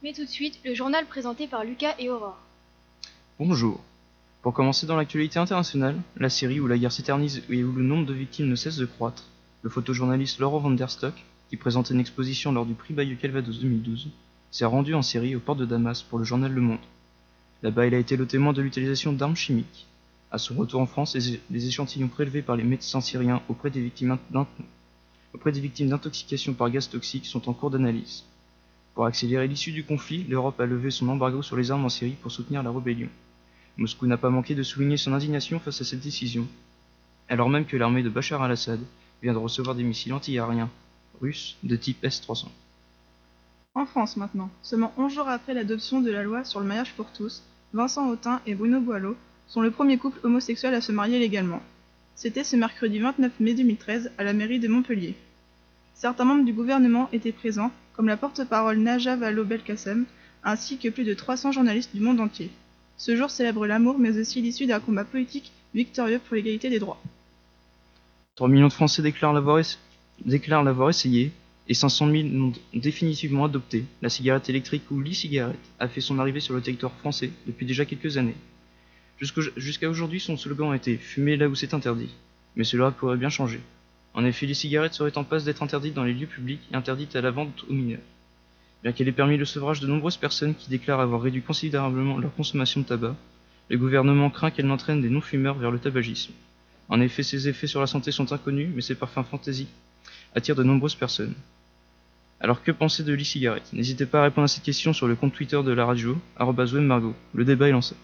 Mais tout de suite, le journal présenté par Lucas et Aurore. Bonjour. Pour commencer dans l'actualité internationale, la Syrie où la guerre s'éternise et où le nombre de victimes ne cesse de croître, le photojournaliste Laurent van der Stock, qui présentait une exposition lors du prix Bayeux Calvados 2012, s'est rendu en Syrie au port de Damas pour le journal Le Monde. Là-bas, il a été le témoin de l'utilisation d'armes chimiques. À son retour en France, les, échantillons prélevés par les médecins syriens auprès des victimes d'intoxication par gaz toxique sont en cours d'analyse. Pour accélérer l'issue du conflit, l'Europe a levé son embargo sur les armes en Syrie pour soutenir la rébellion. Moscou n'a pas manqué de souligner son indignation face à cette décision, alors même que l'armée de Bachar al-Assad vient de recevoir des missiles anti-aériens russes de type S-300. En France maintenant, seulement 11 jours après l'adoption de la loi sur le mariage pour tous, Vincent Autain et Bruno Boileau sont le premier couple homosexuel à se marier légalement. C'était ce mercredi 29 mai 2013 à la mairie de Montpellier. Certains membres du gouvernement étaient présents, comme la porte-parole Naja Vallaud-Belkacem, ainsi que plus de 300 journalistes du monde entier. Ce jour célèbre l'amour mais aussi l'issue d'un combat politique victorieux pour l'égalité des droits. 3 millions de Français déclarent l'avoir essayé et 500 000 l'ont définitivement adopté. La cigarette électrique ou l'e-cigarette a fait son arrivée sur le territoire français depuis déjà quelques années. Jusqu'à aujourd'hui, son slogan était Fumer là où c'est interdit. Mais cela pourrait bien changer. En effet, les cigarettes seraient en passe d'être interdites dans les lieux publics et interdites à la vente aux mineurs. Bien qu'elle ait permis le sevrage de nombreuses personnes qui déclarent avoir réduit considérablement leur consommation de tabac, le gouvernement craint qu'elle n'entraîne des non-fumeurs vers le tabagisme. En effet, ses effets sur la santé sont inconnus, mais ses parfums fantaisie attirent de nombreuses personnes. Alors que penser de l'e-cigarette? N'hésitez pas à répondre à cette question sur le compte Twitter de la radio, webmargot. Le débat est lancé.